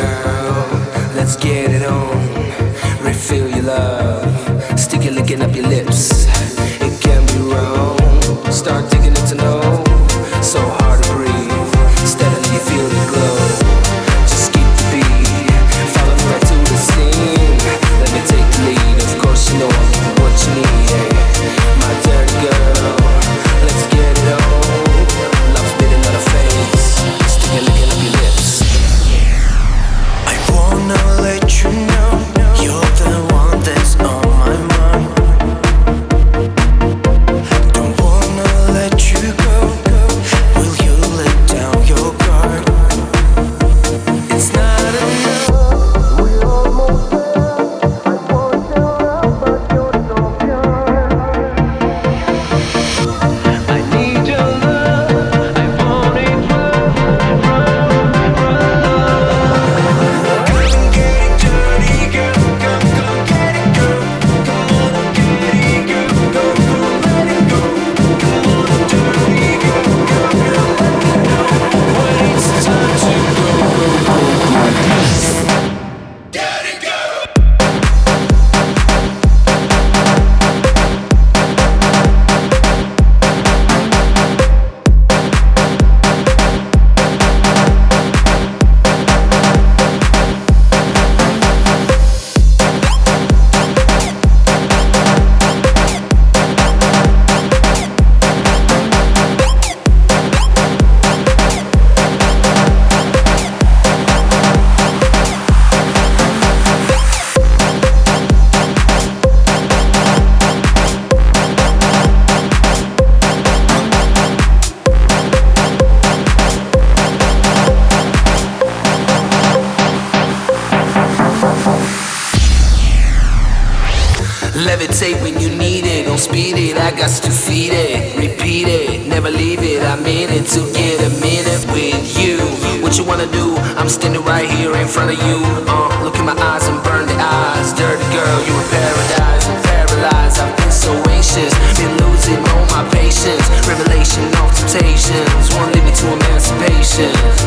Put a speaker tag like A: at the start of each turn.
A: girl. Let's get it on. Refill your love. Stick it licking up your lips. Levitate when you need it, don't speed it. I got to feed it, repeat it, never leave it. I mean it to get a minute with you. What you wanna do? I'm standing right here in front of you. Uh, look in my eyes and burn the eyes. Dirty girl, You're in paradise. I'm paralyzed. I've been so anxious, been losing all my patience. Revelation of temptations, won't lead me to emancipation.